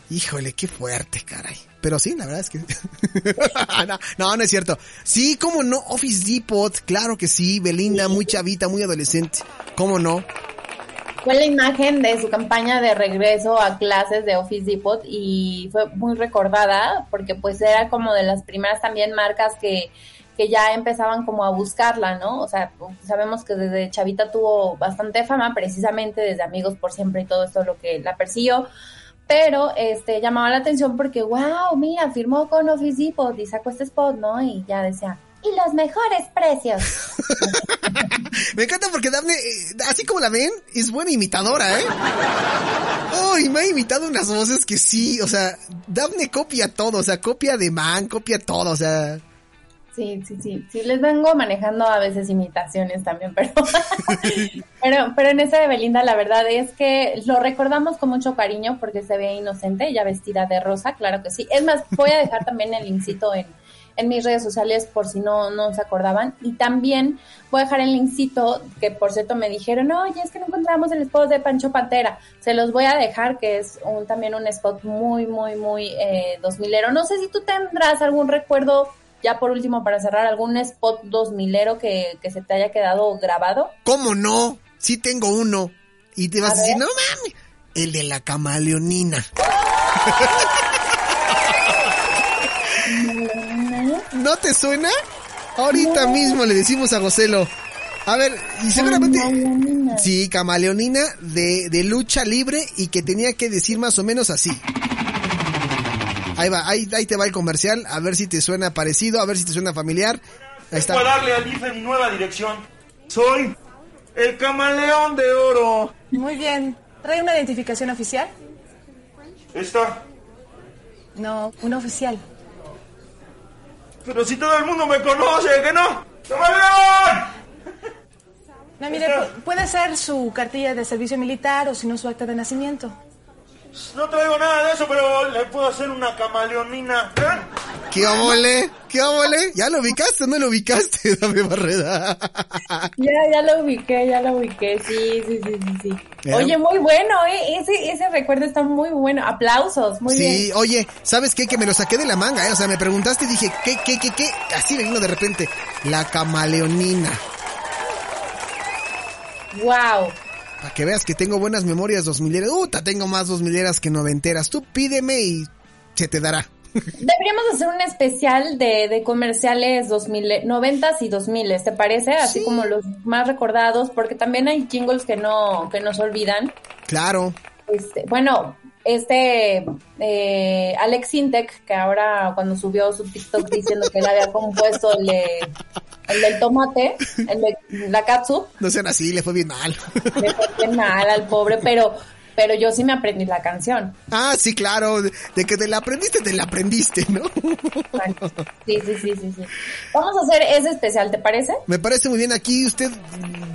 C: Híjole, qué fuerte, caray. Pero sí, la verdad es que... no, no, no es cierto. Sí, cómo no, Office Depot, claro que sí, Belinda, muy chavita, muy adolescente. ¿Cómo no?
D: Fue la imagen de su campaña de regreso a clases de Office Depot y fue muy recordada porque pues era como de las primeras también marcas que, que ya empezaban como a buscarla, ¿no? O sea, sabemos que desde Chavita tuvo bastante fama, precisamente desde Amigos por Siempre y todo esto lo que la persiguió, pero este llamaba la atención porque, wow, mira, firmó con Office Depot y sacó este spot, ¿no? Y ya decía, y los mejores precios.
C: Me encanta porque Daphne, eh, así como la ven, es buena imitadora, ¿eh? Oh, y me ha imitado unas voces que sí, o sea, Daphne copia todo, o sea, copia de man, copia todo, o sea...
D: Sí, sí, sí, sí, les vengo manejando a veces imitaciones también, pero, pero, pero en ese de Belinda la verdad es que lo recordamos con mucho cariño porque se ve inocente, ella vestida de rosa, claro que sí. Es más, voy a dejar también el linkcito en, en mis redes sociales por si no, no se acordaban y también voy a dejar el linkcito que por cierto me dijeron, oye, es que no encontramos el spot de Pancho Pantera, se los voy a dejar que es un, también un spot muy, muy, muy eh, 2000ero. No sé si tú tendrás algún recuerdo ya por último, para cerrar, algún spot 2000ero que, que se te haya quedado grabado.
C: ¿Cómo no? Sí tengo uno. Y te vas a,
D: A
C: decir, no mames, el de la camaleonina. ¿No te suena? Ahorita mismo le decimos a Joselo. A ver, y seguramente...
D: Camaleonina.
C: Sí, camaleonina de, de lucha libre y que tenía que decir más o menos así. Ahí va, ahí, ahí te va el comercial, a ver si te suena parecido, a ver si te suena familiar. Ahí está.
G: Voy a darle al IFE mi nueva dirección. Soy el camaleón de oro.
H: Muy bien. ¿Trae una identificación oficial?
G: Esta.
H: No, una oficial.
G: Pero si todo el mundo me conoce, ¿que no? ¡Camaleón!
H: No, mire, pu- puede ser su cartilla de servicio militar o si no su acta de nacimiento.
G: No traigo nada de eso, pero le puedo hacer una camaleonina. ¿eh?
C: ¿Qué óvole? ¿Qué óvole? ¿Ya lo ubicaste o no lo ubicaste, Dame Barreda?
D: Ya, ya lo ubiqué, ya lo ubiqué, sí, sí, sí, sí, sí. Oye, muy bueno, ¿eh? Ese, ese recuerdo está muy bueno. Aplausos, muy bien.
C: Sí, oye, ¿sabes qué? Que me lo saqué de la manga, ¿eh? O sea, me preguntaste y dije, ¿qué, qué, qué, qué? Así me vino de repente. La camaleonina.
D: Wow.
C: Para que veas que tengo buenas memorias dos mileras. Uta, tengo más dos mileras que noventeras. Tú pídeme y se te dará.
D: Deberíamos hacer un especial de, de comerciales 2000, 90 y 2000, ¿te parece? Así
C: Sí.
D: como los más recordados, porque también hay jingles que no, que no se olvidan.
C: Claro.
D: Este, bueno, este eh, Alex Sintek, que ahora cuando subió su TikTok diciendo que él había compuesto el, de- el del tomate, el de la katsu,
C: No sean así, le fue bien mal.
D: le fue bien mal al pobre, pero, pero yo sí me aprendí la canción.
C: ah, sí, claro. De, que te la aprendiste, te la aprendiste, ¿no?
D: Sí, sí, sí, sí, sí. Vamos a hacer ese especial, ¿te parece?
C: Me parece muy bien. Aquí usted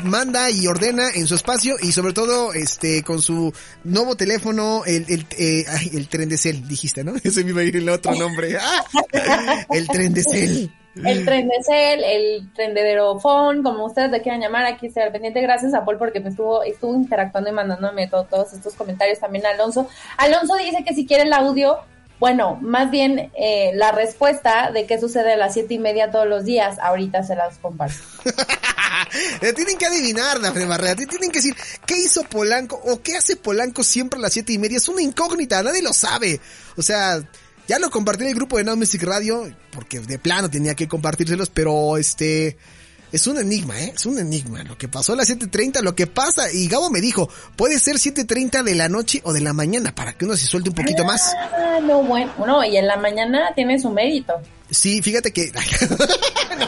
C: manda y ordena en su espacio y sobre todo este con su nuevo teléfono, el, el, eh, ay, el tren de cel, dijiste, ¿no? Ese me iba a ir el otro nombre. ¡Ah! El tren de cel.
D: El tren de cel, el tendederofón, como ustedes le quieran llamar, aquí al pendiente. Gracias a Paul porque me estuvo, estuvo interactuando y mandándome to- todos estos comentarios. También Alonso. Alonso dice que si quiere el audio, bueno, más bien eh, la respuesta de qué sucede a las siete y media todos los días, ahorita se las comparto.
C: Tienen que adivinar, Dafne Barrera. Ti- Tienen que decir qué hizo Polanco o qué hace Polanco siempre a las siete y media. Es una incógnita, nadie lo sabe. O sea, ya lo compartí en el grupo de Now Music Radio porque de plano tenía que compartírselos, pero este es un enigma, ¿eh? Es un enigma. Lo que pasó a las 7.30, lo que pasa, y Gabo me dijo, puede ser 7.30 de la noche o de la mañana para que uno se suelte un poquito más.
D: Ah, no, bueno, no, y en la mañana tiene su mérito.
C: Sí, fíjate que... No.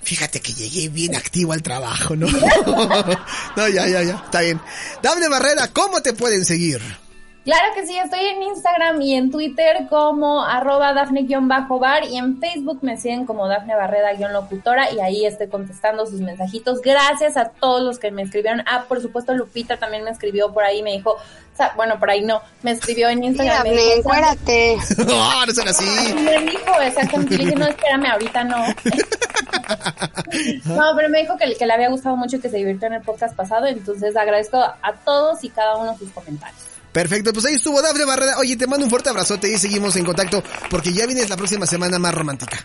C: Fíjate que llegué bien activo al trabajo, ¿no? No, ya, ya, ya, está bien. Dable Barrera, ¿cómo te pueden seguir?
D: Claro que sí, estoy en Instagram y en Twitter como arroba Dafne-bar y en Facebook me siguen como Dafne Barreda-locutora y ahí estoy contestando sus mensajitos. Gracias a todos los que me escribieron. Ah, por supuesto, Lupita también me escribió por ahí, me dijo, o sea, bueno, por ahí no, me escribió en Instagram. me
E: Dafne,
D: dijo,
E: encuérate.
C: No, no son así.
D: me dijo exactamente, le dije, no, espérame, ahorita no. No, pero me dijo que, que le había gustado mucho y que se divirtió en el podcast pasado, entonces agradezco a todos y cada uno sus comentarios.
C: Perfecto, pues ahí estuvo Dafne Barrera. Oye, te mando un fuerte abrazote y seguimos en contacto porque ya vienes la próxima semana más romántica.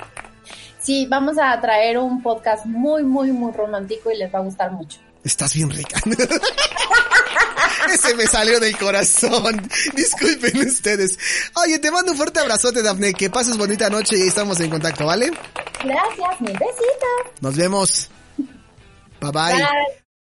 D: Sí, vamos a traer un podcast muy, muy, muy romántico y les va a gustar mucho.
C: Estás bien rica. Ese me salió del corazón. Disculpen ustedes. Oye, te mando un fuerte abrazote, Dafne. Que pases bonita noche y estamos en contacto, ¿vale?
D: Gracias, mil besitos.
C: Nos vemos. Bye bye.
D: Bye.